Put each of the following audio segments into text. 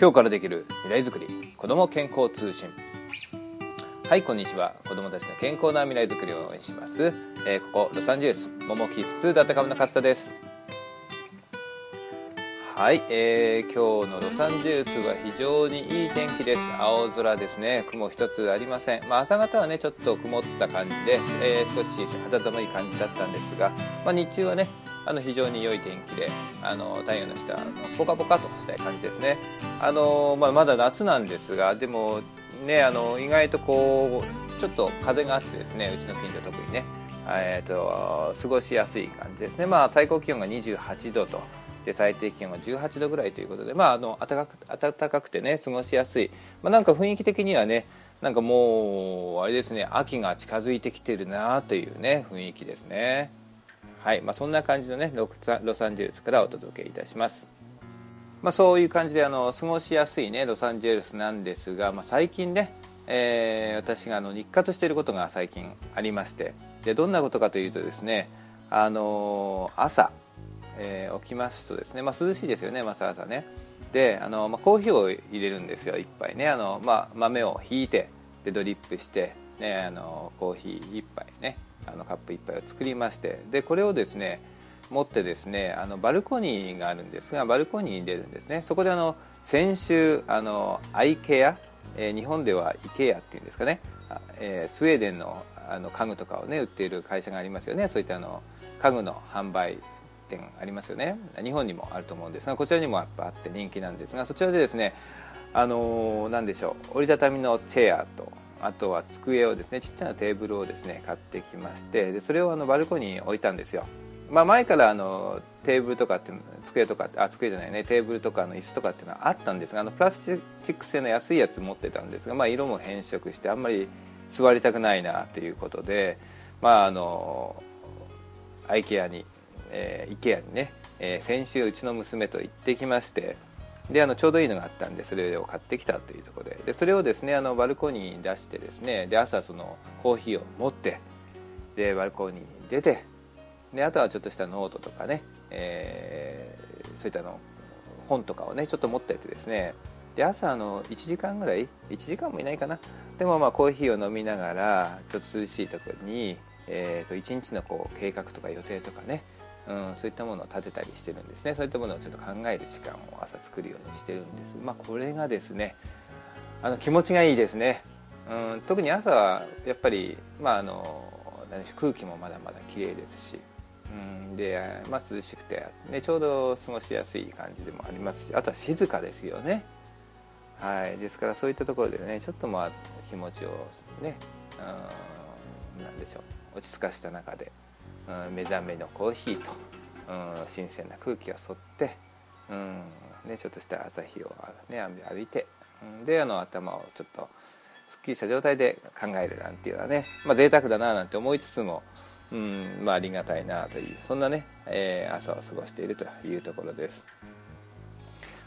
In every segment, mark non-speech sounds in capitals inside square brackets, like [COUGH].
今日からできる未来づくり子ども健康通信。はいこんにちは。子どもたちの健康な未来づくりを応援します、えー、ここロサンゼルスモモキッスダタカムの勝田です。はい、えー、今日のロサンゼルスは非常にいい天気です。青空ですね。雲一つありません、まあ、朝方はねちょっと曇った感じで、えー、少し肌寒い感じだったんですが、まあ、日中はねあの非常に良い天気であの太陽の下のポカポカとしたい感じですね。あの、まあ、まだ夏なんですがでもねあの意外とこうちょっと風があってですねうちの近所特にねえーと、過ごしやすい感じですね、まあ、最高気温が28度とで最低気温が18度ぐらいということで、まあ、あの暖かく暖かくてね過ごしやすい、まあ、なんか雰囲気的にはねなんかもうあれですね秋が近づいてきてるなというね雰囲気ですね。はいまあ、そんな感じのねロサンゼルスからお届けいたします、まあ、そういう感じであの過ごしやすいねロサンゼルスなんですが、まあ、最近ね、えー、私があの日課としていることが最近ありましてでどんなことかというとですねあの朝、えー、起きますとですね、まあ、涼しいですよね、まあ、朝ね。であの、まあ、コーヒーを入れるんですよ一杯ね。あの、まあ、豆をひいてでドリップして、ね、あのコーヒー1杯ね。あのカップ1杯を作りましてでこれをですね持ってですねあのバルコニーがあるんですがバルコニーに出るんですね。そこであの先週あのアイケア、えー、日本ではイケアっていうんですかね、えー、スウェーデンのあの家具とかをね売っている会社がありますよね。そういったあの家具の販売店ありますよね。日本にもあると思うんですがこちらにもやっぱあって人気なんですがそちらでですねあの何でしょう折りたたみのチェアとあとは机をですねちっちゃなテーブルをですね買ってきましてでそれをあのバルコニーに置いたんですよ、まあ、前からあのテーブルとかって机とかあ机じゃないねテーブルとかの椅子とかっていうのはあったんですがあのプラスチック製の安いやつ持ってたんですが、まあ、色も変色してあんまり座りたくないなということでまああのアイケアに、えー、イケアにね、えー、先週うちの娘と行ってきましてであのちょうどいいのがあったんでそれを買ってきたというところで。でそれをですねあのバルコニーに出してですねで朝そのコーヒーを持ってでバルコニーに出てであとはちょっとしたノートとかね、えー、そういったの本とかをねちょっと持っててですねで朝の1時間ぐらい1時間もいないかな。でもまあコーヒーを飲みながらちょっと涼しいところに、えー、と1日のこう計画とか予定とかねうん、そういったものを立てたりしてるんですね。そういったものをちょっと考える時間を朝作るようにしてるんです。まあこれがですねあの気持ちがいいですね、うん、特に朝はやっぱりまああの何し空気もまだまだ綺麗ですし、うん、で、まあ、涼しくて、ね、ちょうど過ごしやすい感じでもありますしあとは静かですよね。はいですからそういったところでねちょっとまあ気持ちをね、うん、なでしょう落ち着かせた中でうん、目覚めのコーヒーと、うん、新鮮な空気を吸って、うんね、ちょっとした朝日を、ね、歩いて、うん、であの頭をちょっとすっきりした状態で考えるなんていうのはね、まあ、贅沢だななんて思いつつも、うんまあ、ありがたいなというそんなね、えー、朝を過ごしているというところです。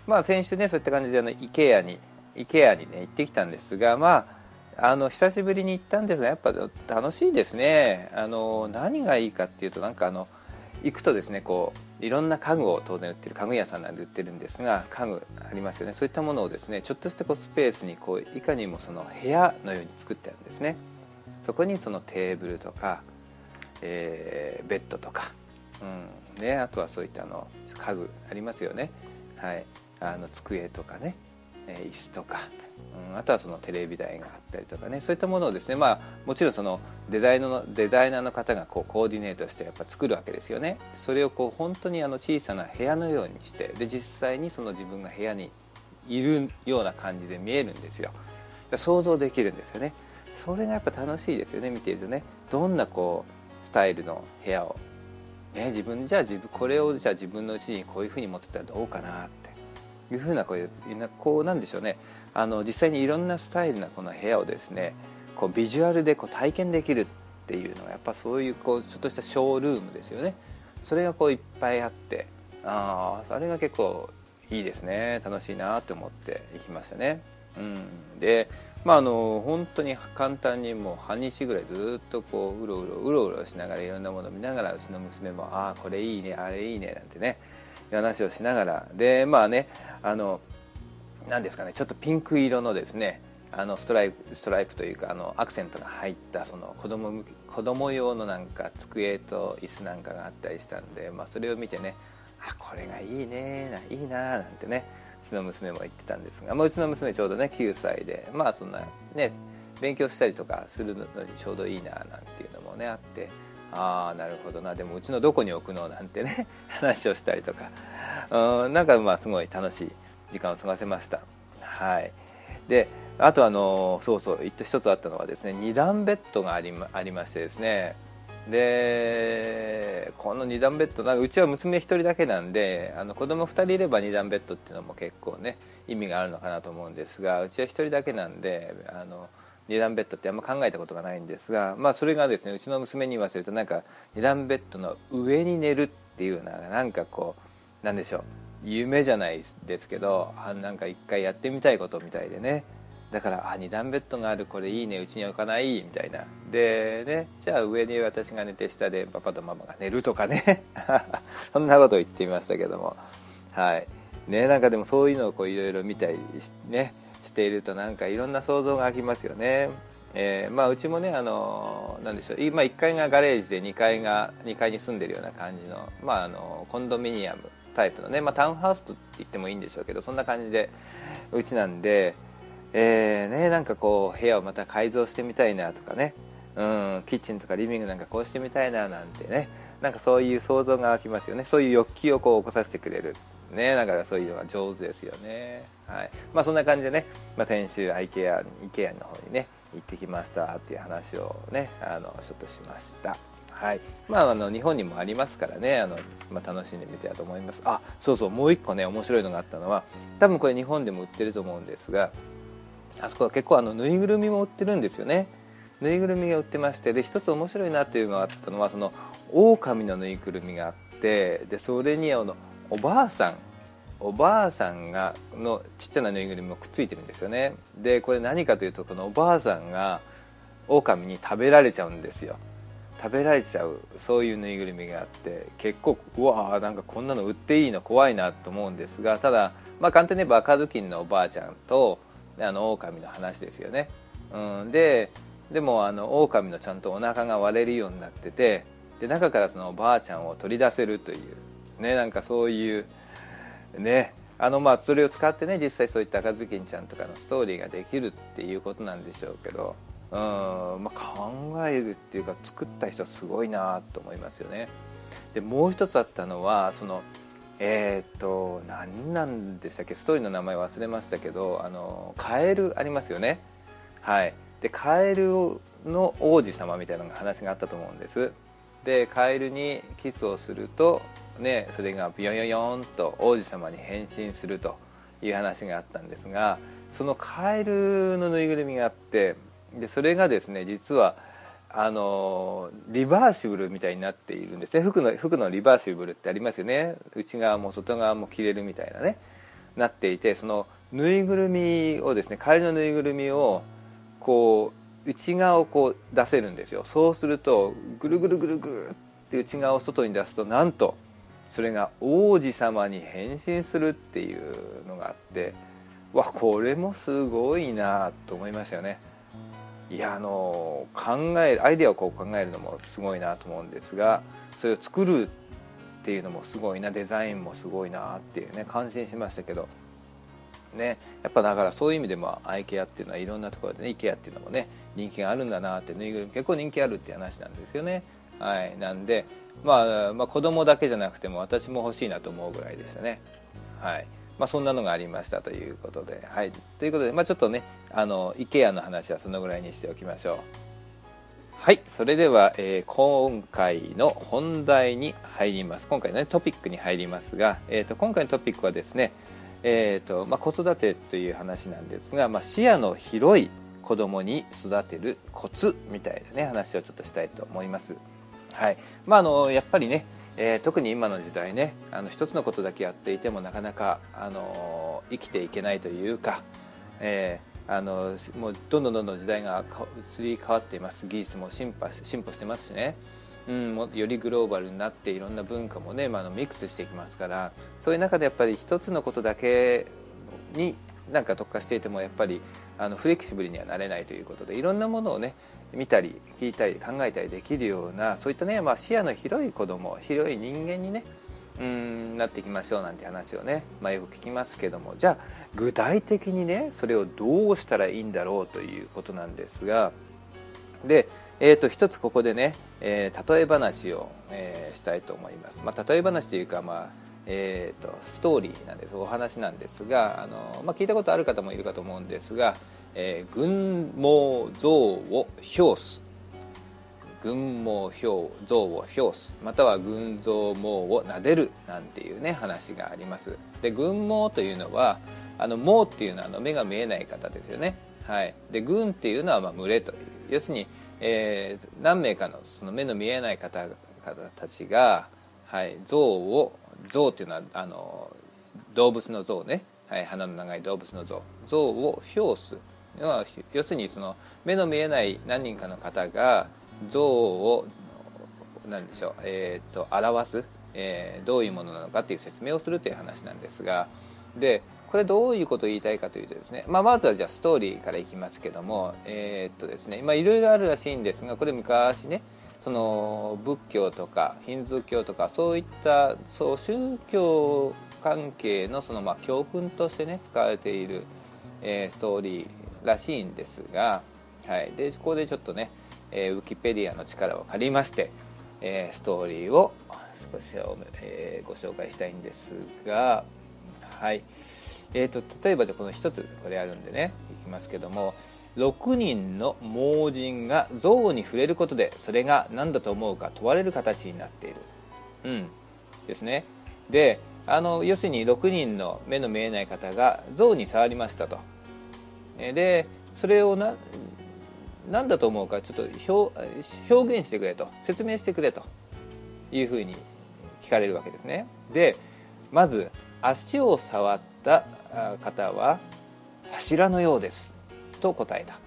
まあ先週ねそういった感じであの IKEA に IKEA にね行ってきたんですがまああの久しぶりに行ったんですがやっぱ楽しいですね。あの何がいいかっていうとなんかあの行くとですねこういろんな家具を当然売ってる家具屋さんなんで売ってるんですが家具ありますよね。そういったものをですねちょっとしたこうスペースにこういかにもその部屋のように作ってあるんですね。そこにそのテーブルとか、えー、ベッドとか、うん。ね、あとはそういったあの家具ありますよね。はい。あの机とかね。え椅子とか、うん、あとはそのテレビ台があったりとかねそういったものをですねまあもちろんそのデザイナーのデザイナーの方がこうコーディネートしてやっぱ作るわけですよね。それをこう本当にあの小さな部屋のようにしてで実際にその自分が部屋にいるような感じで見えるんですよ。想像できるんですよね。それがやっぱ楽しいですよね見ているとね。どんなこうスタイルの部屋をね、自分じゃあ自分これをじゃあ自分のうちにこういうふうに持ってたらどうかなっていうふうなこういうこうなんでしょうね。あの実際にいろんなスタイルなこの部屋をですねこうビジュアルでこう体験できるっていうのはやっぱそういうこうちょっとしたショールームですよね。それがこういっぱいあってああそれが結構いいですね。楽しいなと思って行きましたね、うん、でまああの本当に簡単にもう半日ぐらいずっとこううろうろうろうろしながらいろんなものを見ながらうちの娘も「ああこれいいねあれいいね」なんてね話をしながら。でまあねあの何ですかねちょっとピンク色のですねあのストライプストライプというかあのアクセントが入ったその子供向子供用のなんか机と椅子なんかがあったりしたんで、まあ、それを見てねあこれがいいねいいななんてねうちの娘も言ってたんですが、まあ、うちの娘ちょうどね9歳でまあそんなね勉強したりとかするのにちょうどいいななんていうのもねあってああなるほどな。でもうちのどこに置くのなんてね [LAUGHS] 話をしたりとか。うんなんかまあすごい楽しい時間を過ごせました。はい。であとあのそうそう一つあったのはですね2段ベッドがありまありましてですね。でこの2段ベッドなんかうちは娘1人だけなんであの子供2人いれば2段ベッドっていうのも結構ね意味があるのかなと思うんですがうちは1人だけなんであの2段ベッドってあんま考えたことがないんですが、まあ、それがですねうちの娘に言わせるとなんか2段ベッドの上に寝るっていうのはなんかこうなんでしょう夢じゃないですけどあなんか一回やってみたいことみたいでね。だからあ2段ベッドがあるこれいいねうちに置かないみたいな。でねじゃあ上に私が寝て下でパパとママが寝るとかね。[LAUGHS] そんなことを言ってみましたけども。はい。ねなんかでもそういうのをこういろいろ見たりね。しているとなんかいろんな想像が湧きますよね。えー、まあ、うちもねあのなんでしょう、まあ、1階がガレージで2階が2階に住んでるような感じの,、まあ、あのコンドミニアムタイプのね、まあ、タウンハウスと言ってもいいんでしょうけどそんな感じでうちなんでえーね、なんかこう部屋をまた改造してみたいなとかね、うん、キッチンとかリビングなんかこうしてみたいななんてね。なんかそういう想像が湧きますよね。そういう欲求をこう起こさせてくれる。ね。だからそういうのが上手ですよね。はい。まあそんな感じでね、まあ、先週 IKEA, IKEA の方にね行ってきましたっていう話をねあのちょっとしました。はい。まあ、あの日本にもありますからねあの、まあ、楽しんでみてやと思います。あそうそうもう一個ね面白いのがあったのは多分これ日本でも売ってると思うんですがあそこは結構あのぬいぐるみも売ってるんですよね。ぬいぐるみが売ってましてで一つ面白いなっていうのがあったのはその狼のぬいぐるみがあってでそれにあのおばあさんおばあさんがのちっちゃなぬいぐるみもくっついてるんですよね。でこれ何かというとこのおばあさんが狼に食べられちゃうんですよ。食べられちゃうそういうぬいぐるみがあって結構うわーなんかこんなの売っていいの怖いなと思うんですがただまあ簡単に言えば赤ずきんのおばあちゃんとあの狼の話ですよね、うん、ででもあの狼のちゃんとお腹が割れるようになっててで中からそのおばあちゃんを取り出せるというねなんかそういうねあのまあそれを使ってね実際そういった赤ずきんちゃんとかのストーリーができるっていうことなんでしょうけどうん、まあ、考えるっていうか作った人すごいなと思いますよね。でもう一つあったのはそのえー、っと何なんでしたっけ？ストーリーの名前忘れましたけどあのカエルありますよね。はい。でカエルの王子様みたいな話があったと思うんです。でカエルにキスをするとねそれがビヨヨヨンと王子様に変身するという話があったんですがそのカエルのぬいぐるみがあってでそれがですね実はあのリバーシブルみたいになっているんですね。服の服のリバーシブルってありますよね。内側も外側も着れるみたいなね。なっていてそのぬいぐるみをですね帰りのぬいぐるみをこう内側をこう出せるんですよ。そうするとぐるぐるぐるぐるって内側を外に出すとなんとそれが王子様に変身するっていうのがあってわこれもすごいなと思いましたよね。いやあの考えるアイデアをこう考えるのもすごいなと思うんですがそれを作るっていうのもすごいなデザインもすごいなっていうね感心しましたけどねやっぱだからそういう意味でもアイケアっていうのはいろんなところでね IKEA っていうのもね人気があるんだなってぬいぐるみ結構人気あるっていう話なんですよね。はい。なんで、まあ、まあ子供だけじゃなくても私も欲しいなと思うぐらいでしたねはいまあ、そんなのがありましたということで。はい、ということで、まあ、ちょっとねあの IKEA の話はそのぐらいにしておきましょう。はいそれでは、えー、今回の本題に入ります今回の、ね、トピックに入りますが、えーと、今回のトピックはですね、えーとまあ、子育てという話なんですが、まあ、視野の広い子供に育てるコツみたいなね話をちょっとしたいと思います。はい。まあ、あのやっぱりねえー、特に今の時代ねあの一つのことだけやっていてもなかなか、あの生きていけないというか、えー、あのもうどんどんどんどん時代が移り変わっています。技術も進歩進歩してますしね、うん、もよりグローバルになっていろんな文化もね、まあ、のミックスしていきますからそういう中でやっぱり一つのことだけになんか特化していてもやっぱりあのフレキシブルにはなれないということでいろんなものをね見たり聞いたり考えたりできるようなそういったね、まあ、視野の広い子供広い人間にねうんなっていきましょうなんて話をね、まあ、よく聞きますけども。じゃあ具体的にねそれをどうしたらいいんだろうということなんですが。で、えー、と一つここでね、えー、例え話を、えー、したいと思います、まあ、例え話というか、まあえーと、ストーリーなんです。お話なんですがあの、まあ、聞いたことある方もいるかと思うんですが、えー、軍毛像を表す。軍毛表像を表す。または軍像毛を撫でるなんていうね話があります。で軍毛というのはあの毛っていうのはあの目が見えない方ですよね。はい。で軍っていうのはまあ群れという。要するに、えー、何名かのその目の見えない方々たちが、はい、像を象っていうのはあの動物の像ね、はい、鼻の長い動物の像。像を表す。要は要するにその目の見えない何人かの方が像を何でしょう、えーと、表す、えー、どういうものなのかっていう説明をするという話なんですがでこれどういうことを言いたいかというとですね、まあ、まずはじゃあストーリーからいきますけどもえ、っとですねいろいろあるらしいんですがこれ昔ねその仏教とかヒンズー教とかそういったそう宗教関係のそのまあ教訓としてね使われている、えー、ストーリーらしいんですが、はい、でここでちょっとね、えー、ウィキペディアの力を借りまして、えー、ストーリーを少し、えー、ご紹介したいんですが、はい。えーと、例えばじゃこの一つこれあるんでねいきますけども6人の盲人が像に触れることでそれが何だと思うか問われる形になっている、うん、ですね。であの要するに6人の目の見えない方が像に触りましたと。でそれをな何だと思うかちょっと表現してくれと説明してくれというふうに聞かれるわけですね。でまず足を触った方は柱のようですと答えた。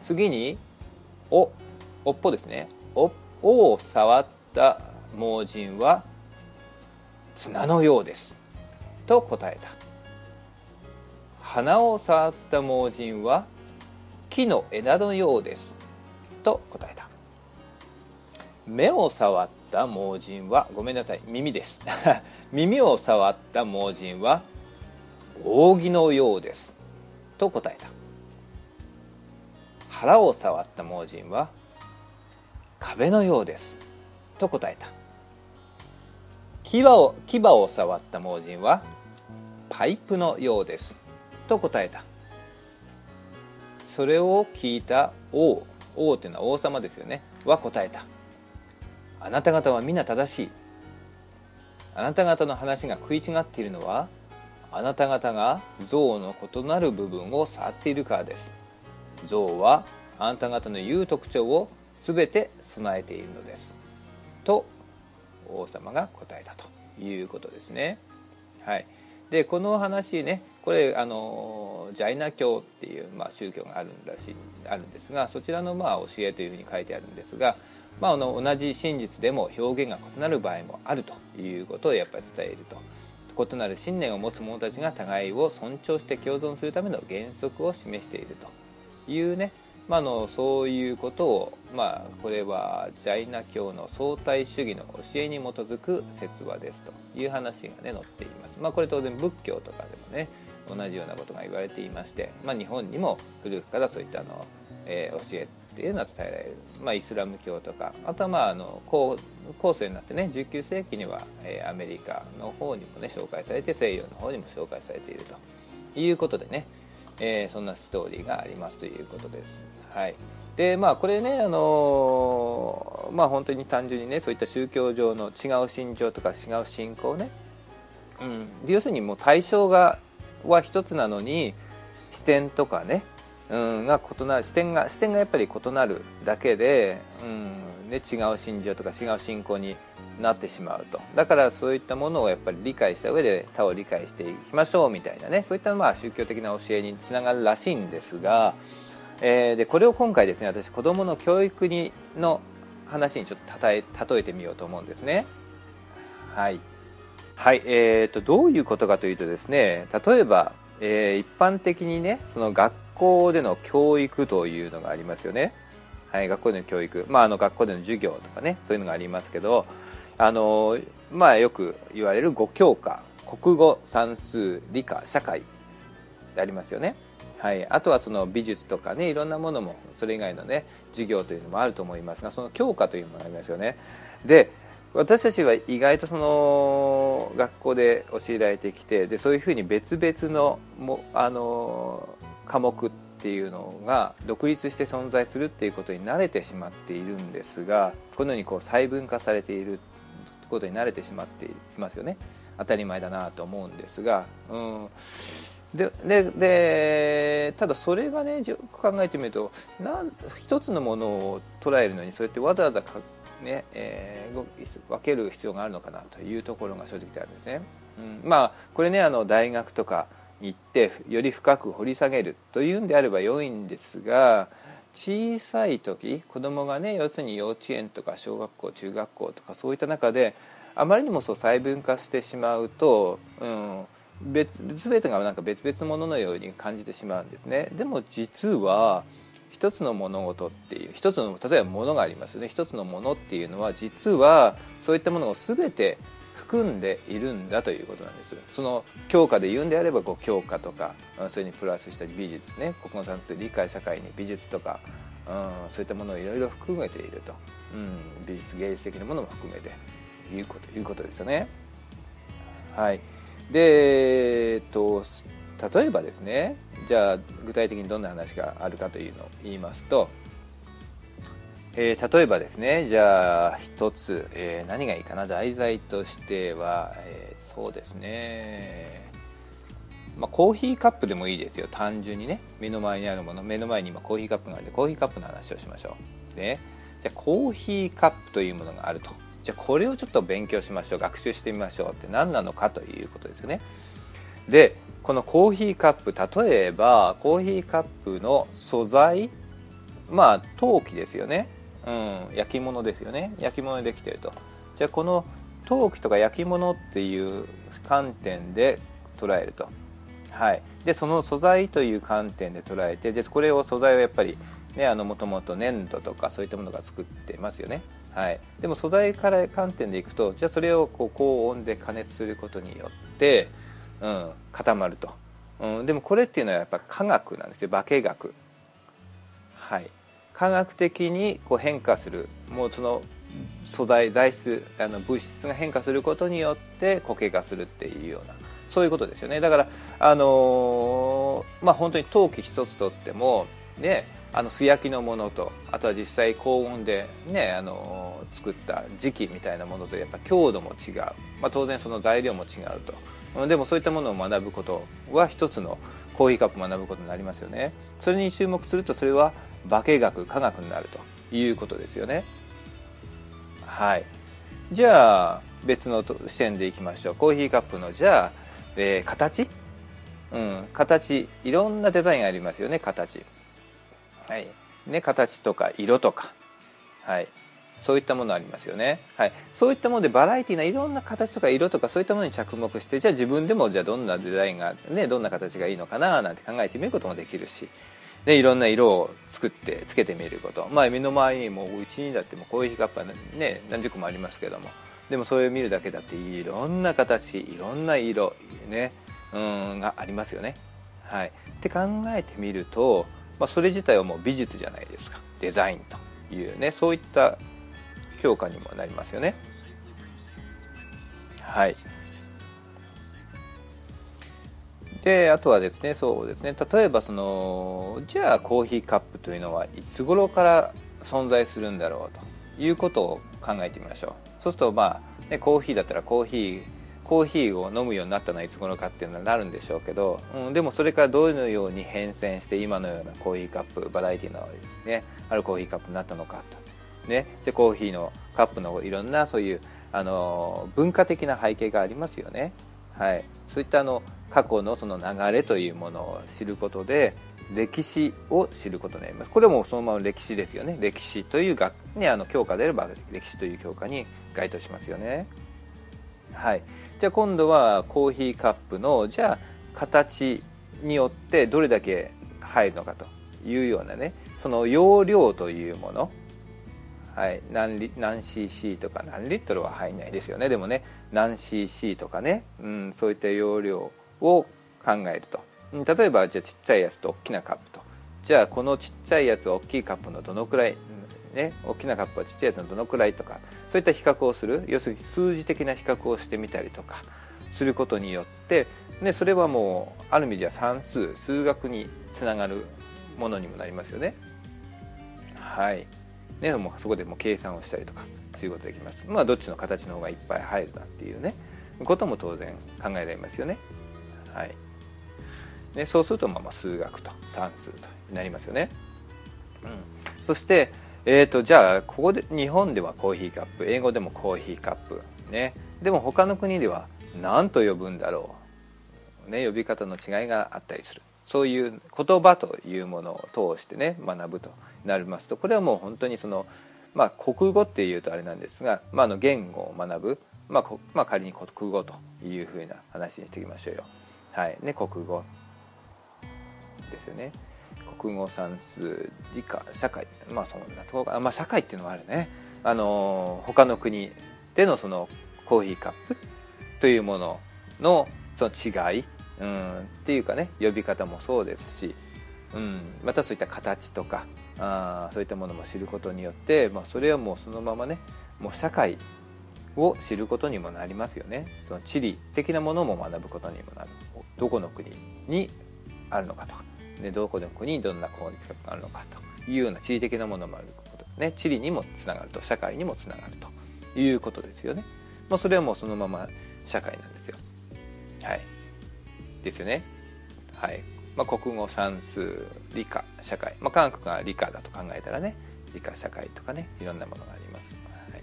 次に「お」おっぽですね「お」を触った盲人は綱のようですと答えた。鼻を触った盲人は木の枝のようですと答えた。目を触った盲人はごめんなさい耳です。[LAUGHS] 耳を触った盲人は扇のようですと答えた。腹を触った盲人は壁のようですと答えた。牙を牙を触った盲人はパイプのようですと答えた。それを聞いた王。王というのは王様ですよね。は答えた。あなた方は皆正しい。あなた方の話が食い違っているのはあなた方が象の異なる部分を触っているからです。象はあなた方の言う特徴を全て備えているのです。と王様が答えたということですね。はい。でこの話ねこれあのジャイナ教っていう、まあ、宗教があるらしいあるんですがそちらのまあ教えというふうに書いてあるんですが、まあ、あの同じ真実でも表現が異なる場合もあるということをやっぱり伝えると。異なる信念を持つ者たちが互いを尊重して共存するための原則を示しているというね、まあ、のそういうことを、まあ、これはジャイナ教の相対主義の教えに基づく説話ですという話がね載っています、まあ、これ当然仏教とかでもね同じようなことが言われていまして、まあ、日本にも古くからそういったあの、えー、教えっていうのは伝えられる、まあ、イスラム教とかあとはまああの後後世になってね19世紀には、えー、アメリカの方にもね紹介されて西洋の方にも紹介されているということでね、えー、そんなストーリーがありますということです。はい。でまあこれねあのー、まあ本当に単純にねそういった宗教上の違う信条とか違う信仰ね、うん、要するにもう対象がは一つなのに視点とかねうん、が異なる視点が視点がやっぱり異なるだけで、うんね、違う信条とか違う信仰になってしまうとだからそういったものをやっぱり理解した上で他を理解していきましょうみたいなねそういったまあ宗教的な教えにつながるらしいんですが、えー、でこれを今回ですね私子どもの教育にの話にちょっと例え例えてみようと思うんですね。はいはい、えーと、どういうことかというとですね例えばえー、一般的にねその学校での教育というのがありますよね、はい、学校での教育、まあ、あの学校での授業とかねそういうのがありますけどあの、まあ、よく言われる5教科国語算数理科社会でありますよね、はい、あとはその美術とかねいろんなものもそれ以外のね授業というのもあると思いますがその教科というものがありますよね。で私たちは意外とその学校で教えられてきてでそういうふうに別々のもあの科目っていうのが独立して存在するっていうことに慣れてしまっているんですがこのようにこう細分化されていることに慣れてしまっていますよね。当たり前だなと思うんですが、うん、でででただそれがねよく考えてみるとなん一つのものを捉えるのにそうやってわざわざねえー、分ける必要があるのかなというところが正直であるんですね。うん、まあこれねあの大学とかに行ってより深く掘り下げるというんであれば良いんですが小さい時子供がね要するに幼稚園とか小学校中学校とかそういった中であまりにもそう細分化してしまうと、うん、別全てがなんか別々のもののように感じてしまうんですね。でも実は一つの物事っていう一つの例えば物がありますよね。一つのものっていうのは実はそういったものを全て含んでいるんだということなんです。その教科で言うんであればこう教科とかそれにプラスした美術ね国語算数理解社会に美術とか、うん、そういったものをいろいろ含めていると、うん、美術芸術的なものも含めていうこということですよね。はい。でえっと例えばですねじゃあ具体的にどんな話があるかというのを言いますと、えー、例えばですねじゃあ一つ、えー、何がいいかな題材としては、えー、そうですね。まあ、コーヒーカップでもいいですよ。単純にね。目の前にあるもの。目の前に今コーヒーカップがあるんでコーヒーカップの話をしましょう。ねじゃあコーヒーカップというものがあると。じゃあこれをちょっと勉強しましょう。学習してみましょうって何なのかということですよね。でこのコーヒーカップ例えばコーヒーカップの素材まあ陶器ですよね、うん、焼き物ですよね。焼き物でできてると。じゃあこの陶器とか焼き物っていう観点で捉えると。はい。でその素材という観点で捉えてでこれを素材はやっぱりねあのもともと粘土とかそういったものが作ってますよね。はい、でも素材から観点でいくとじゃあそれをこう高温で加熱することによってうん、固まると、うん、でもこれっていうのはやっぱ科学なんですよ。化学。はい。科学的にこう変化するもうその素材材質あの物質が変化することによって固形化するっていうようなそういうことですよね。だからあのー、まあ本当に陶器一つとってもねあの素焼きのものとあとは実際高温でねあのー、作った時期みたいなものとやっぱ強度も違う、まあ、当然その材料も違うと。でもそういったものを学ぶことは一つのコーヒーカップを学ぶことになりますよね。それに注目するとそれは化学科学になるということですよね。はい。じゃあ別の視点でいきましょう。コーヒーカップのじゃあ、えー、形？うん。形。いろんなデザインありますよね形。はい。ね形とか色とか。はい。そういったものありますよね、はい、そういったものでバラエティーないろんな形とか色とかそういったものに着目してじゃあ自分でもじゃあどんなデザインがねどんな形がいいのかななんて考えてみることもできるし。でいろんな色を作ってつけてみること。まあ目の前にもうちにだってもコーヒーカップはね何十個もありますけども。でもそれを見るだけだっていろんな形いろんな色ねうんがありますよね。はい。って考えてみると、まあ、それ自体はもう美術じゃないですか。デザインというねそういった評価にもなりますよね。はい。であとはですねそうですね例えばそのじゃあコーヒーカップというのはいつ頃から存在するんだろうということを考えてみましょうそうするとまあ、ね、コーヒーだったらコーヒーコーヒーを飲むようになったのはいつ頃かっていうのはなるんでしょうけど、うん、でもそれからどのように変遷して今のようなコーヒーカップバラエティの、ね、あるコーヒーカップになったのかとね、でコーヒーのカップのいろんなそういうあの文化的な背景がありますよね、はい、そういったあの過去のその流れというものを知ることで歴史を知ることになります。これもそのまま歴史ですよね。歴史という学、ね、あの教科であれば歴史という教科に該当しますよね。はい。じゃあ今度はコーヒーカップのじゃあ形によってどれだけ入るのかというようなねその容量というもの。はい、何リ何 cc とか何リットルは入んないですよね。でもね何 cc とかね、うん、そういった容量を考えると。例えばじゃあちっちゃいやつと大きなカップと。じゃあこのちっちゃいやつは大きいカップのどのくらい、ね、大きなカップはちっちゃいやつのどのくらいとかそういった比較をする。要するに数字的な比較をしてみたりとかすることによってでそれはもうある意味では算数数学につながるものにもなりますよね。はい。ねもうそこでも計算をしたりとかすることできます。まあどっちの形の方がいっぱい入るなっていうねことも当然考えられますよね。はい。ねそうするとまあ数学と算数となりますよね。うん。そしてえーと、じゃあここで日本ではコーヒーカップ英語でもコーヒーカップね。でも他の国では何と呼ぶんだろう、ね、呼び方の違いがあったりする。そういう言葉というものを通してね学ぶとなりますと。これはもう本当にその、まあ、国語っていうとあれなんですが、まあ、の言語を学ぶ、まあまあ、仮に国語というふうな話にしていきましょうよ。はい。ね、国語。ですよね。国語算数理科社会。まあそんなところかまあ社会っていうのもあるね。あの他の国でのそのコーヒーカップというもののその違い、うん、っていうかね呼び方もそうですし、うん、またそういった形とかあそういったものも知ることによって、まあ、それはもうそのままねもう社会を知ることにもなりますよね。その地理的なものも学ぶことにもなる。どこの国にあるのかとか、ね、どこの国にどんな攻撃があるのかというような地理的なものもあること、ね、地理にもつながると社会にもつながるということですよね、まあ、それはもうそのまま社会なんですよ。はい。ですよね。はい。まあ、国語算数理科社会、まあ、科学が理科だと考えたらね理科社会とかねいろんなものがあります、はい、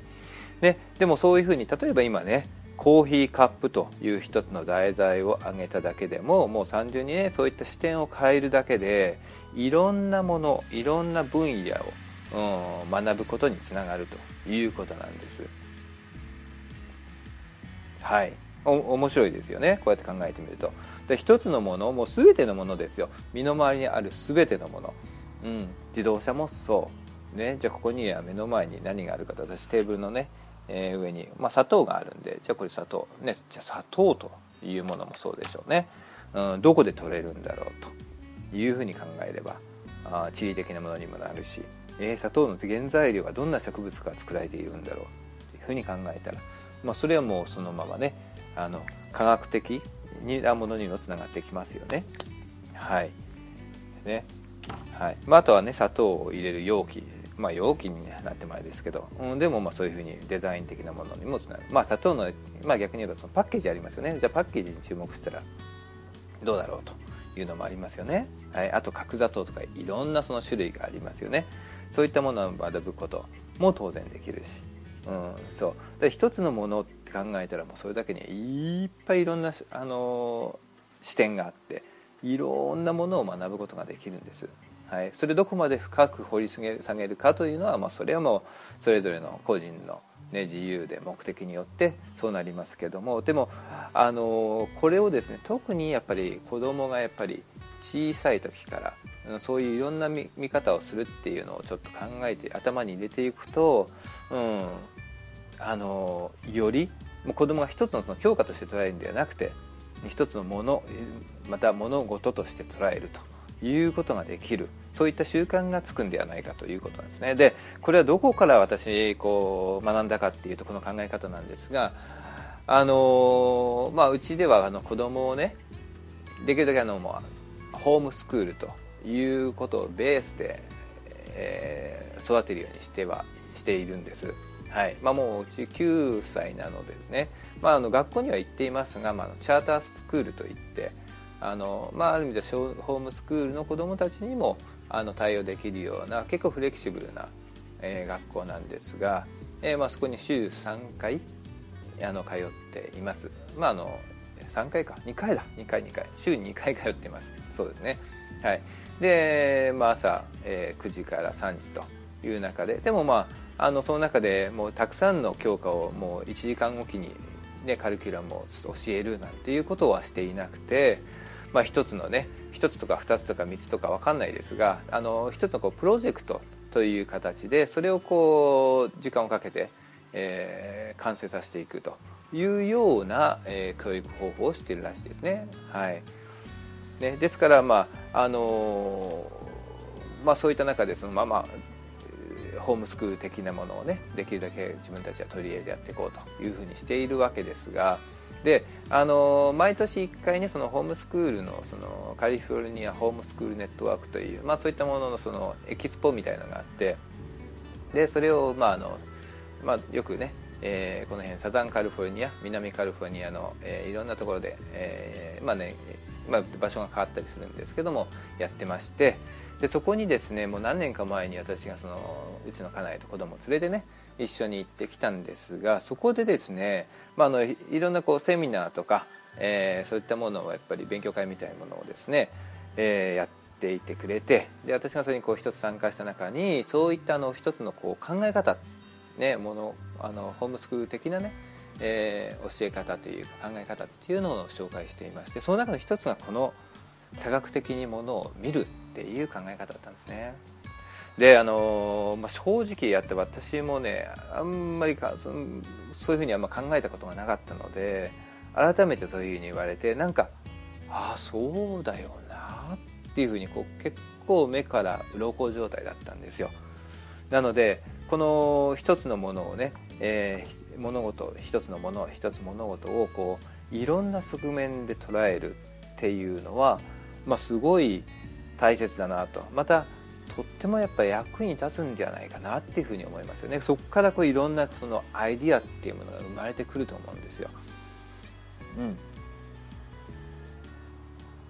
ででもそういうふうに例えば今ねコーヒーカップという一つの題材を挙げただけでももう単純にねそういった視点を変えるだけでいろんなものいろんな分野を、うん、学ぶことにつながるということなんです。はい。面白いですよね。こうやって考えてみると。で一つのものもう全てのものですよ。身の回りにある全てのもの、うん、自動車もそう。ね。じゃあここには目の前に何があるかと。私テーブルのね、えー、上に、まあ、砂糖があるんで。じゃあこれ砂糖。ね。じゃあ砂糖というものもそうでしょうね、うん、どこで取れるんだろうと。いうふうに考えればあ地理的なものにもなるし、えー、砂糖の原材料はどんな植物から作られているんだろう。というふうに考えたら、まあ、それはもうそのままね。あの科学的なものにもつながってきますよね。はい。ね。はい。まあ、あとはね砂糖を入れる容器。まあ、容器になって前ですけど、うん、でもまあそういうふうにデザイン的なものにもつながる、まあ、砂糖の、まあ、逆に言えばそのパッケージありますよね。じゃあパッケージに注目したらどうだろうというのもありますよね、はい、あと角砂糖とかいろんなその種類がありますよね。そういったものを学ぶことも当然できるし、うん、そう。で一つのものって考えたらもうそれだけにいっぱいいろんな、あの、視点があっていろんなものを学ぶことができるんです。はい、それどこまで深く掘り下げるかというのは、まあ、それはもうそれぞれの個人の、ね、自由で目的によってそうなりますけどもでもあのこれをですね特にやっぱり子供がやっぱり小さい時からそういういろんな見方をするっていうのをちょっと考えて頭に入れていくと、うん、あのより子供が一つのその教科として捉えるんではなくて一つのものまた物事として捉えるということができる。そういった習慣がつくんではないかということなんですね。でこれはどこから私こう学んだかっていうとこの考え方なんですがあのまあうちではあの子供をねできるだけあのもうホームスクールということをベースで、えー、育てるようにしてはしているんです。はい。まあ、もううち9歳なのでね、まあ、あの学校には行っていますが、まあ、チャータースクールといってあの、まあ、ある意味でホームスクールの子どもたちにもあの対応できるような結構フレキシブルな、えー、学校なんですが、えーまあ、そこに週3回あの通っています。まあ、あの3回か。2回だ。2回2回。週に2回通っています。そうですね。はい。で、まあ、朝、えー、9時から3時と。いう中ででもまああのその中でもうたくさんの教科をもう1時間おきに、ね、カリキュラムを教えるなんていうことはしていなくて、まあ、一つのね1つとか2つとか3つとか分かんないですがあの1つのこうプロジェクトという形でそれをこう時間をかけて、えー、完成させていくというような、えー、教育方法をしているらしいですね。はいね、ですから、まああのー、まあ、そういった中でそのままホームスクール的なものをねできるだけ自分たちは取り入れてやっていこうというふうにしているわけですがであの毎年1回ねそのホームスクールのそのカリフォルニアホームスクールネットワークという、まあ、そういったもののそのエキスポみたいなのがあってでそれを、まああのまあ、よくねえー、この辺サザンカリフォルニア南カリフォルニアの、えー、いろんなところで、えー、まあね、まあ、場所が変わったりするんですけどもやってましてでそこにですねもう何年か前に私がそのうちの家内と子供を連れてね一緒に行ってきたんですがそこでですね、まあ、あのいろんなこうセミナーとか、えー、そういったものをやっぱり勉強会みたいなものをですね、えー、やっていてくれてで私がそれにこう一つ参加した中にそういったあの一つのこう考え方ねものあのホームスクール的なね、えー、教え方というか考え方っていうのを紹介していましてその中の一つがこの多角的にものを見るっていう考え方だったんですね。であのまあ、正直やって私もねあんまりかそそういうふうにあんま考えたことがなかったので改めてそういうふうに言われてなんかああそうだよなっていうふうにこう結構目から鱗状態だったんですよなのでこの一つのものをね、えー、物事一つのもの一つ物事をこういろんな側面で捉えるっていうのは、まあ、すごい大切だなと。またとってもやっぱ役に立つんじゃないかなっていうふうに思いますよね。そこからこういろんなそのアイディアっていうものが生まれてくると思うんですよ。うん、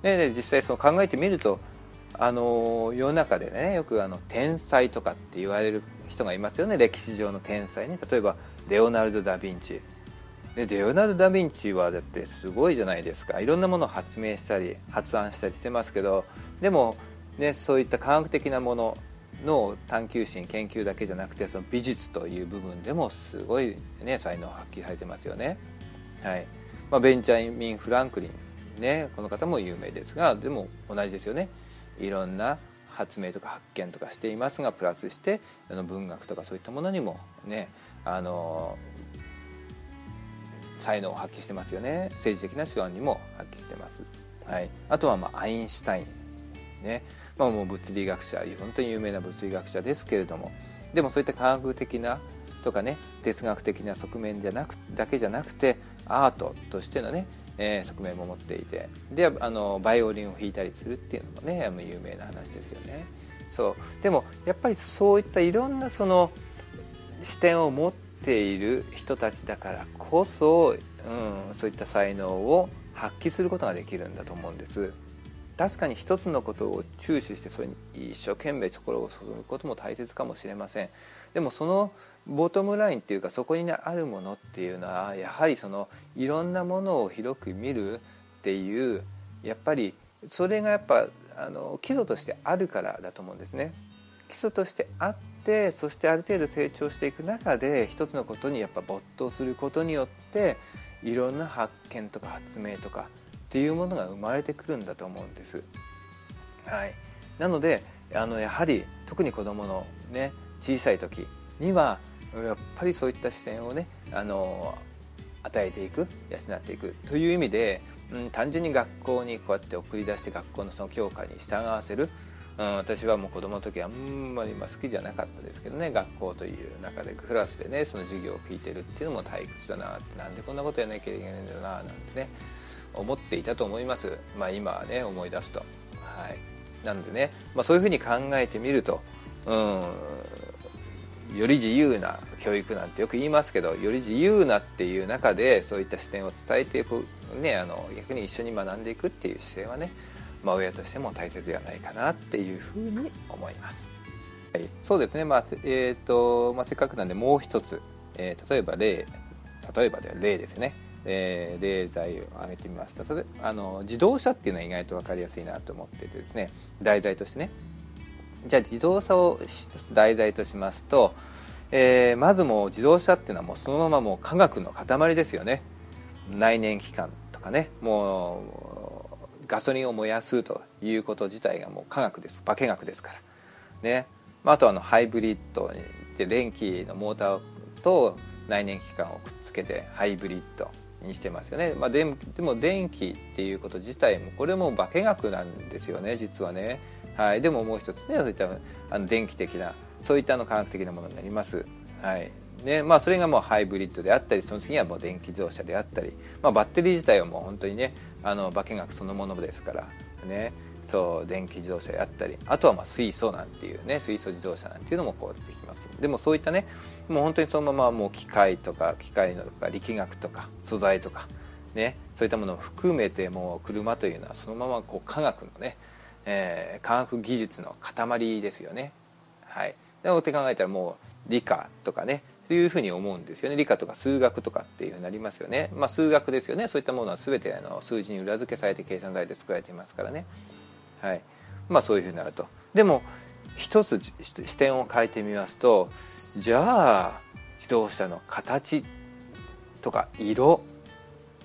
で実際その考えてみるとあの世の中でねよくあの天才とかって言われる人がいますよね。歴史上の天才ね。例えばレオナルド・ダ・ヴィンチでレオナルド・ダ・ヴィンチはだってすごいじゃないですかいろんなものを発明したり発案したりしてますけどでも、ね、そういった科学的なものの探求心研究だけじゃなくてその美術という部分でもすごい、ね、才能を発揮されてますよね。はいまあ、ベンチャミン・フランクリン、ね、この方も有名ですがでも同じですよね。いろんな発明とか発見とかしていますがプラスしてあの文学とかそういったものにもねあの才能を発揮してますよね。政治的な手腕にも発揮してます、はい、あとはまあアインシュタインね、まあ、もう物理学者本当に有名な物理学者ですけれども。でもそういった科学的なとかね哲学的な側面じゃなくだけじゃなくてアートとしてのねえー、側面も持っていて。であのバイオリンを弾いたりするっていうのもね有名な話ですよね。そう。でもやっぱりそういったいろんなその視点を持ってている人たちだからこそ、うん、そういった才能を発揮することができるんだと思うんです確かに一つのことを注視してそれに一生懸命心を注ぐことも大切かもしれませんでもそのボトムラインっていうかそこにあるものっていうのはやはりそのいろんなものを広く見るっていうやっぱりそれがやっぱあの基礎としてあるからだと思うんですね。基礎としてあってそしてある程度成長していく中で一つのことにやっぱ没頭することによっていろんな発見とか発明とかっていうものが生まれてくるんだと思うんです。はい、なのであのやはり特に子どものね小さい時にはやっぱりそういった視点をねあの与えていく養っていくという意味で、うん、単純に学校にこうやって送り出して学校のその教科に従わせる、うん、私はもう子供の時あんまり好きじゃなかったですけどね学校という中でクラスでねその授業を聞いてるっていうのも退屈だなってなんでこんなことやらなきゃいけないんだよななんてね思っていたと思います。まあ今はね思い出すと。はい。なんでね、まあ、そういうふうに考えてみるとうんより自由な教育なんてよく言いますけどより自由なっていう中でそういった視点を伝えていく、ね、あの逆に一緒に学んでいくっていう姿勢はね、まあ、親としても大切ではないかなっていうふうに思います。はい、そうですね、まあえーとまあ、せっかくなんでもう一つ、えー、例えば例例えばでは例ですね、えー、例題を挙げてみますとあの自動車っていうのは意外と分かりやすいなと思っててですね。題材としてね。じゃあ自動車を一つ題材としますと、えー、まずもう自動車っていうのはもうそのままもう科学の塊ですよね。内燃機関とかね。もうガソリンを燃やすということ自体がもう科学です。化学ですから。ね、まあ、あとはあのハイブリッドで電気のモーターと内燃機関をくっつけてハイブリッドにしてますよね、まあ、ででも電気っていうこと自体もこれも化学なんですよね実はね、はい、でももう一つねそういったあの電気的なそういったの科学的なものになります、はい。ねまあ、それがもうハイブリッドであったりその次はもう電気自動車であったり、まあ、バッテリー自体はもう本当にねあの化学そのものですからねそう電気自動車であったりあとはまあ水素なんていうね水素自動車なんていうのもこう出てきます。でもそういったねもう本当にそのままもう機械とか機械のとか力学とか素材とかねそういったものを含めてもう車というのはそのままこう科学のね、えー、科学技術の塊ですよね。はい。でもって考えたらもう理科とかねいうふうに思うんですよね。理科とか数学とかっていうふうになりますよね。まあ数学ですよね。そういったものは全てあの数字に裏付けされて計算されて作られていますからね。はい。まあそういうふうになると。でも一つ視点を変えてみますとじゃあ自動車の？形とか色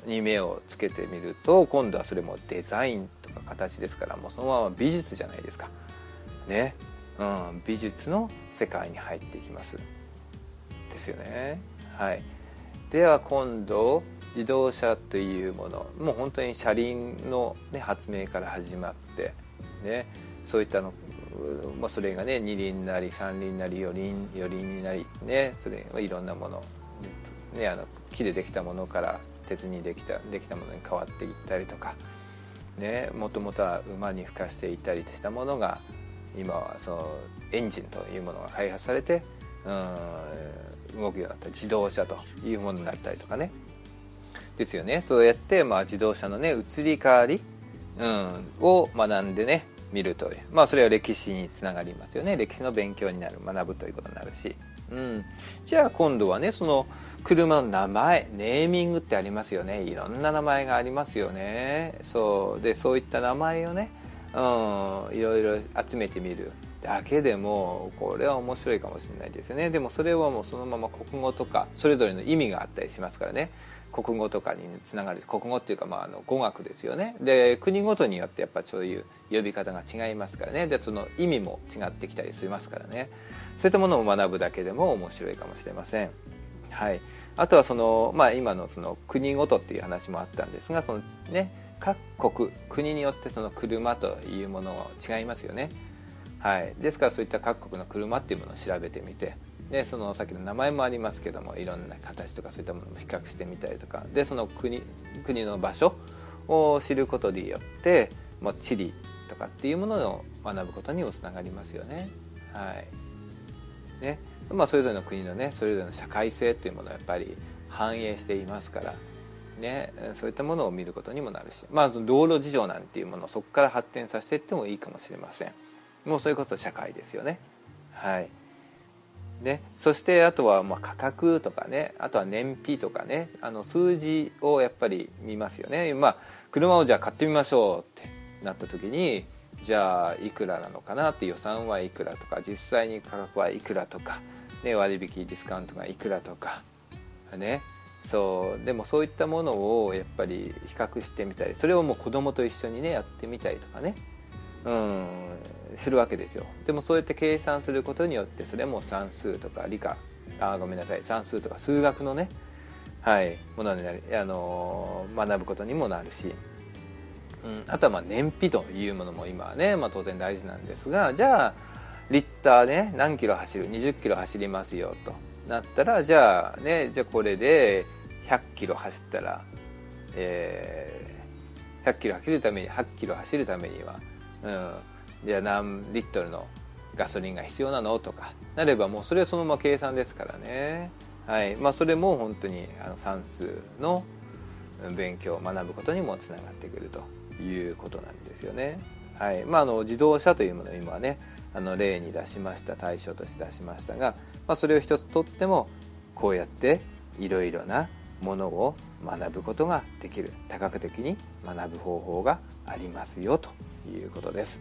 に目をつけてみると今度はそれもデザインとか形ですからもうそのまま美術じゃないですか。ね、うん、美術の世界に入っていきます。ですよね。はい。では今度自動車というものもう本当に車輪の、ね、発明から始まってねそういったのまあ、それがね二輪なり三輪なり四輪四輪になりねそれはいろんなもの、ね、あの木でできたものから鉄にできたできたものに変わっていったりとかねもともとは馬に孵化していたりしたものが今はそのエンジンというものが開発されてうん動くようになった自動車というものになったりとかね。ですよね。そうやって、まあ、自動車のね移り変わり、うん、を学んでね見るという。まあそれは歴史につながりますよね。歴史の勉強になる学ぶということになるし、うん、じゃあ今度はねその車の名前ネーミングってありますよね。いろんな名前がありますよね。そう。でそういった名前をね、うん、いろいろ集めてみる。だけでもこれは面白いかもしれないですよね。でもそれはもうそのまま国語とかそれぞれの意味があったりしますからね。国語とかにつながる国語っていうかまああの語学ですよね。で国ごとによってやっぱそういう呼び方が違いますからね。でその意味も違ってきたりしますからね。そういったものを学ぶだけでも面白いかもしれません。はい、あとはその、まあ、今のその国ごとっていう話もあったんですがその、ね、各国国によってその車というもの違いますよね。はい、ですからそういった各国の車っていうものを調べてみてでそのさっきの名前もありますけどもいろんな形とかそういったものも比較してみたりとか。でその国国の場所を知ることによって、まあ、地理とかっていうものを学ぶことにもつながりますよね。はい。ね。まあ、それぞれの国のねそれぞれの社会性というものをやっぱり反映していますから、ね、そういったものを見ることにもなるし、まあ、道路事情なんていうものをそこから発展させていってもいいかもしれません。もうそれこそ社会ですよね。はい。ね、そしてあとはま価格とかね。あとは燃費とかね。あの数字をやっぱり見ますよね、まあ、車をじゃあ買ってみましょうってなった時にじゃあいくらなのかなって予算はいくらとか実際に価格はいくらとか、ね、割引ディスカウントがいくらとかね。そう。でもそういったものをやっぱり比較してみたりそれをもう子供と一緒にねやってみたりとかね。うんするわけですよ。でもそうやって計算することによってそれも算数とか理科。あごめんなさい。算数とか数学のねはいものになり、あの、学ぶことにもなるし、うん、あとはまあ燃費というものも今はね、まあ、当然大事なんですがじゃあリッターね何キロ走る？20キロ走りますよとなったらじゃあねじゃあこれで100キロ走ったら、えー、100キロ走るために8キロ走るためには、うん、じゃあ何リットルのガソリンが必要なの？とか。なればもうそれはそのまま計算ですからね、はい。まあ、それも本当にあの算数の勉強を学ぶことにもつながってくるということなんですよね。はい。まあ、あの自動車というものを今はねあの例に出しました対象として出しましたが、まあ、それを一つとってもこうやっていろいろなものを学ぶことができる。多角的に学ぶ方法がありますよと。いうことです。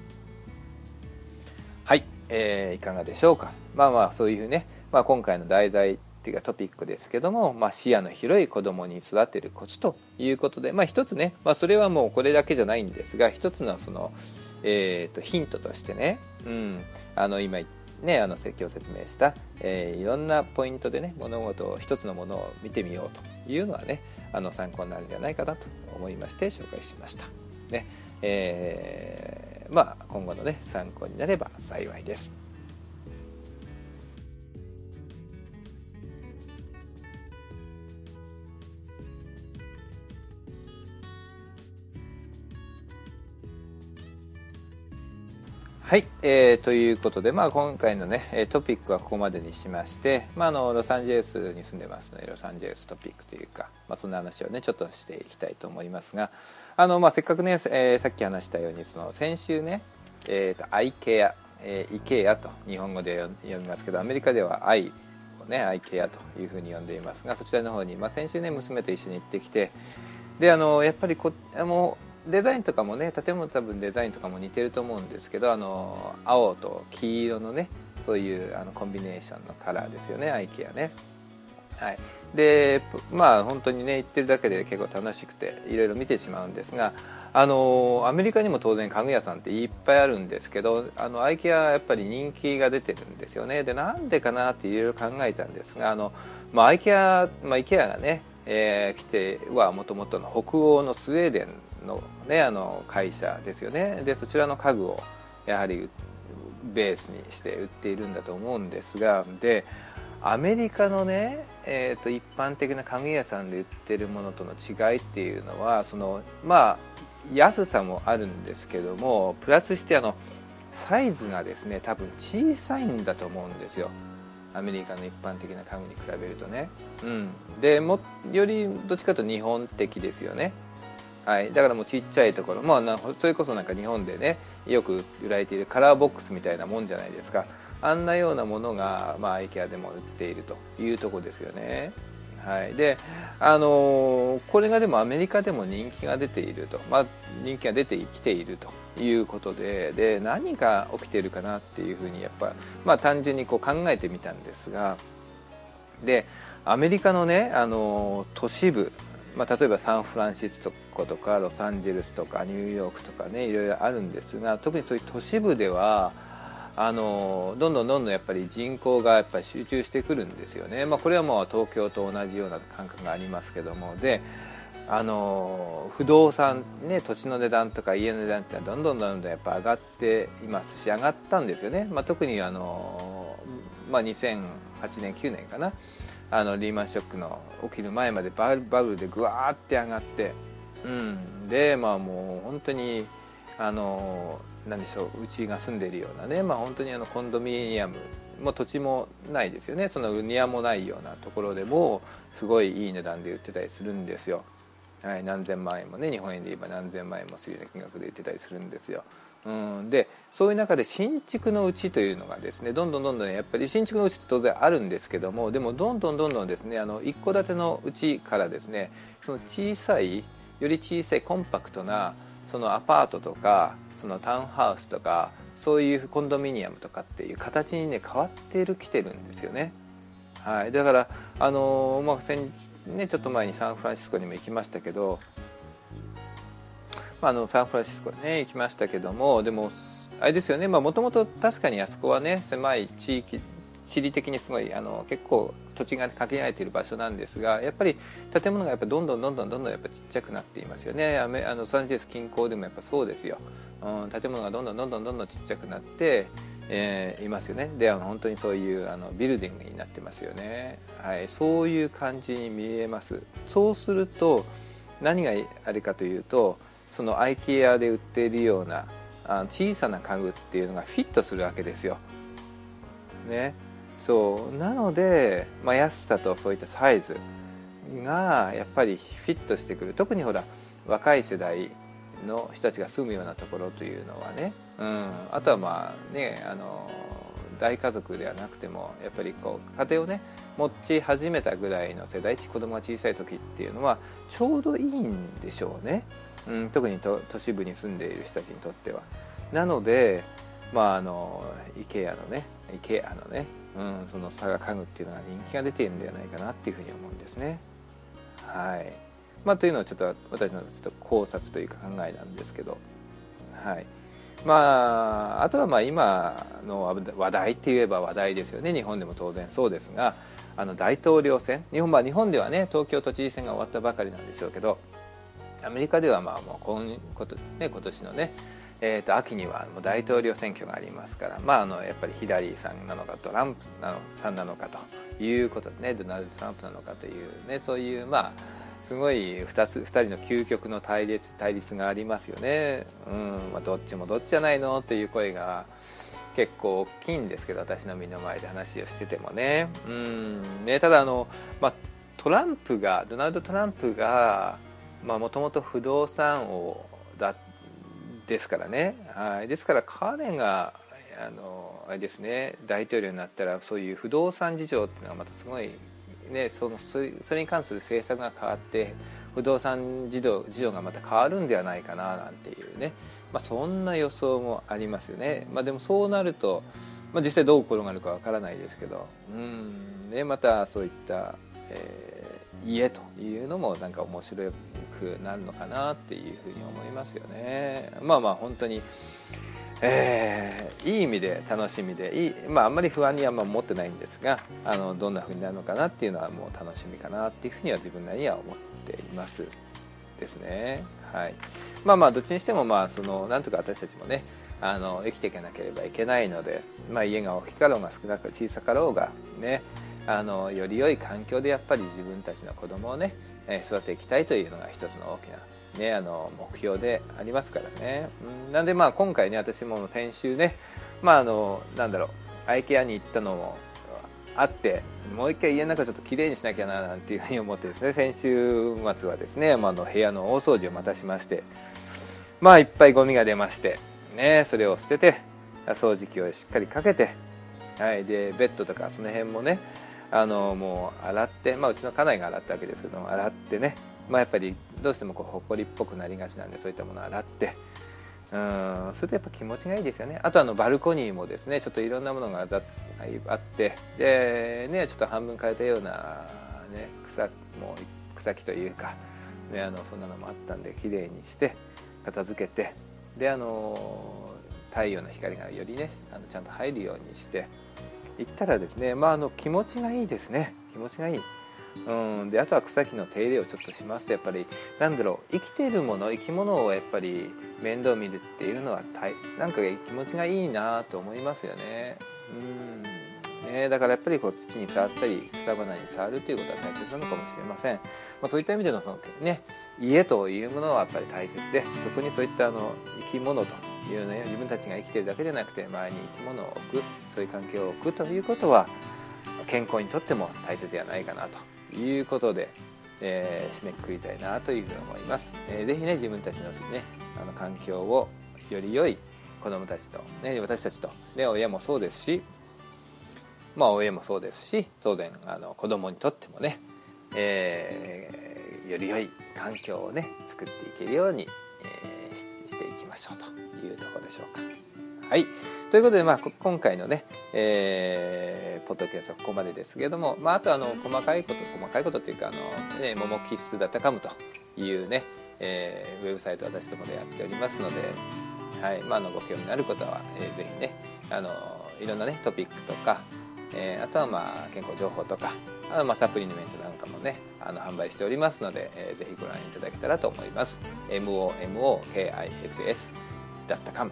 はい、えー、いかがでしょうか？まあまあそういうね、まあ、今回の題材っていうかトピックですけども、まあ、視野の広い子供に育てるコツということで、まあ、一つね、まあ、それはもうこれだけじゃないんですが一つのその、えー、とヒントとしてね、うん、あの今ね、あの説教説明した、えー、いろんなポイントでね物事を一つのものを見てみようというのはねあの参考になるんじゃないかなと思いまして紹介しました。ねえー、まあ今後のね参考になれば幸いです。はい、えー、ということで、まあ、今回のねトピックはここまでにしまして、まあ、あのロサンゼルスに住んでますのでロサンゼルストピックというか、まあ、そんな話をねちょっとしていきたいと思いますがあの、まあ、せっかくね、えー、さっき話したようにその先週ね、えーと、アイケア、えー、イケアと日本語で読みますけどアメリカではアイをねアイケアというふうに呼んでいますがそちらの方に、まあ、先週ね娘と一緒に行ってきてであのやっぱりこもうデザインとかもね建物多分デザインとかも似てると思うんですけどあの青と黄色のねそういうあのコンビネーションのカラーですよねアイケアね。はい。でまあ本当にね行ってるだけで結構楽しくていろいろ見てしまうんですがあのアメリカにも当然家具屋さんっていっぱいあるんですけどあのアイケアはやっぱり人気が出てるんですよね。でなんでかなっていろいろ考えたんですがあの、まあ、アイケア、まあ、イケアがね、えー、来てはもともとの北欧のスウェーデンの,、ね、あの会社ですよね。でそちらの家具をやはりベースにして売っているんだと思うんですがでアメリカのね、えーと、一般的な家具屋さんで売ってるものとの違いっていうのはそのまあ安さもあるんですけどもプラスしてあのサイズがですね多分小さいんだと思うんですよ。アメリカの一般的な家具に比べるとね、うん、でもよりどっちかというと日本的ですよね。はい、だからもうちっちゃいところ、まあ、それこそなんか日本でねよく売られているカラーボックスみたいなもんじゃないですか。あんなようなものが、まあ、IKEA でも売っているというとこですよね。はい、であのー、これがでもアメリカでも人気が出ていると、まあ、人気が出てきているということでで何が起きているかなっていうふうにやっぱ、まあ、単純にこう考えてみたんですがでアメリカのね、あのー、都市部まあ、例えばサンフランシスコとかロサンゼルスとかニューヨークとかねいろいろあるんですが特にそういう都市部ではあのどんどんどんどんやっぱり人口がやっぱり集中してくるんですよね、まあ、これはもう東京と同じような感覚がありますけども。であの不動産、ね、土地の値段とか家の値段ってどんどんどんどんやっぱ上がっていますし上がったんですよね、まあ、特にあの、まあ、2008年9年かな。あのリーマンショックの起きる前までバブルでぐわーって上がって、うん、でまあもう本当にあの何でしょううちが住んでいるようなね、まあ、本当にあのコンドミニアムも土地もないですよね。その庭もないようなところでもすごいいい値段で売ってたりするんですよ、はい、何千万円もね日本円で言えば何千万円もするような金額で売ってたりするんですよ。うん、でそういう中で新築のうちというのがですねどんどんどんどんやっぱり新築のうちって当然あるんですけどもでもどんどんどんどんですねあの一戸建てのうちからですねその小さいより小さいコンパクトなそのアパートとかそのタウンハウスとかそういうコンドミニアムとかっていう形にね変わってるきてるんですよね。はい、だからあのまあ先ねちょっと前にサンフランシスコにも行きましたけどまあ、あのサンフランシスコね行きましたけどもでもあれですよねもともと確かにあそこはね狭い地域地理的にすごいあの結構土地が限られている場所なんですがやっぱり建物がやっぱどんどんどんどんどんどんやっぱちっちゃくなっていますよねあのサンゼルス近郊でもやっぱそうですよ、うん、建物がどんどんどんどんどんどんちっちゃくなって、えー、いますよねであの本当にそういうあのビルディングになってますよね、はい、そういう感じに見えますそうすると何があれかというとその IKEA で売っているようなあ小さな家具っていうのがフィットするわけですよ。ね、そう。なので、まあ、安さとそういったサイズがやっぱりフィットしてくる。特にほら若い世代の人たちが住むようなところというのはね、うん、あとはまあねあの大家族ではなくてもやっぱりこう家庭をね持ち始めたぐらいの世代子供が小さい時っていうのはちょうどいいんでしょうね。うん、特に都市部に住んでいる人たちにとっては。なのでまああの IKEA のね IKEA のねうん、その佐賀家具っていうのが人気が出ているんではないかなっていうふうに思うんですね。はい。まあ、というのはちょっと私のちょっと考察というか考えなんですけど、はい。まあ、あとはまあ今の話題って言えば話題ですよね。日本でも当然そうですがあの大統領選。日本,、まあ、日本ではね東京都知事選が終わったばかりなんでしょうけどアメリカではまあもう今こと、ね、今年のねえー、と秋にはもう大統領選挙がありますから、まあ、あのやっぱりヒラリーさんなのかトランプさんなのかということでねドナルド・トランプなのかという、ね、そういうまあすごい 2, つ2人の究極の対立対立がありますよね、うんまあ、どっちもどっちじゃないのという声が結構大きいんですけど私の身の前で話をしててもね,、うんねただあの、まあ、トランプがドナルド・トランプがもともと不動産王だったですからね、はい、ですから彼があのあれですね。大統領になったらそういう不動産事情っていうのはまたすごい、ね、そのそれに関する政策が変わって不動産事情事情がまた変わるんではないかななんていうね、まあ、そんな予想もありますよね、まあ、でもそうなると、まあ、実際どう転がるかわからないですけど。うん。ねまたそういった、えー、家というのもなんか面白くなるのかなっていうふうに思いますよね。まあまあ本当にえー、いい意味で楽しみでいい、まあ、あんまり不安にはま持ってないんですがあのどんな風になるのかなっていうのはもう楽しみかなっていうふうには自分なりには思っていますですね。はい。まあまあどっちにしてもまあそのなんとか私たちもねあの生きていかなければいけないので、まあ、家が大きかろうが少なく小さかろうがねあのより良い環境でやっぱり自分たちの子供をね育てていきたいというのが一つの大きな、ね、あの目標でありますからね、なんでまあ今回ね私も先週ねまああのなんだろうアイケアに行ったのもあってもう一回家の中ちょっときれいにしなきゃななんていうふうに思ってですね [LAUGHS] 先週末はですね、まあ、の部屋の大掃除をまたしましてまあいっぱいゴミが出ましてねそれを捨てて掃除機をしっかりかけてはいでベッドとかその辺もねあのもう洗って、まあ、うちの家内が洗ったわけですけども洗ってね、まあ、やっぱりどうしてもこう埃っぽくなりがちなんでそういったものを洗ってうんそれとやっぱ気持ちがいいですよね。あとあのバルコニーもですねちょっといろんなものがあってでねちょっと半分枯れたような、ね、草も草木というか、ね、あのそんなのもあったんできれいにして片付けてであの太陽の光がよりねあのちゃんと入るようにして行ったらですね、まあ、あの気持ちがいいですね気持ちがいい。うん、であとは草木の手入れをちょっとしますとやっぱりなんだろう生きているもの生き物をやっぱり面倒見るっていうのはなんか気持ちがいいなと思いますよね。うんね、だからやっぱりこう土に触ったり草花に触るということは大切なのかもしれません、まあ、そういった意味でのその、ね、家というものはやっぱり大切でそこにそういったあの生き物というね自分たちが生きてるだけでなくて周りに生き物を置くそういう環境を置くということは健康にとっても大切ではないかなということで、えー、締めくくりたいなというふうに思います。えー、ぜね自分たちのねあの環境をより良い子どもたちと、ね、私たちと、ね、親もそうですしまあ親もそうですし当然あの子供にとってもね、えー、より良い環境をね作っていけるように、えー、していきましょうというところでしょうか。はい。ということで、まあ、今回のね、えー、ポッドキャストはここまでですけれども、まあ、あとあの細かいこと細かいことというかあの、ね、モモキッスダットカムというね、えー、ウェブサイト私どもでやっておりますので、はい。まあ、のご興味のある方は、えー、ぜひねあのいろんなねトピックとか、えー、あとはまあ健康情報とかあとまあサプリメントなんかもねあの販売しておりますので、えー、ぜひご覧いただけたらと思います。momokiss.com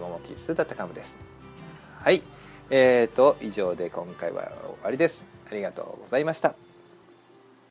ももきすだったかもです。はい。えーと以上で今回は終わりです。ありがとうございました。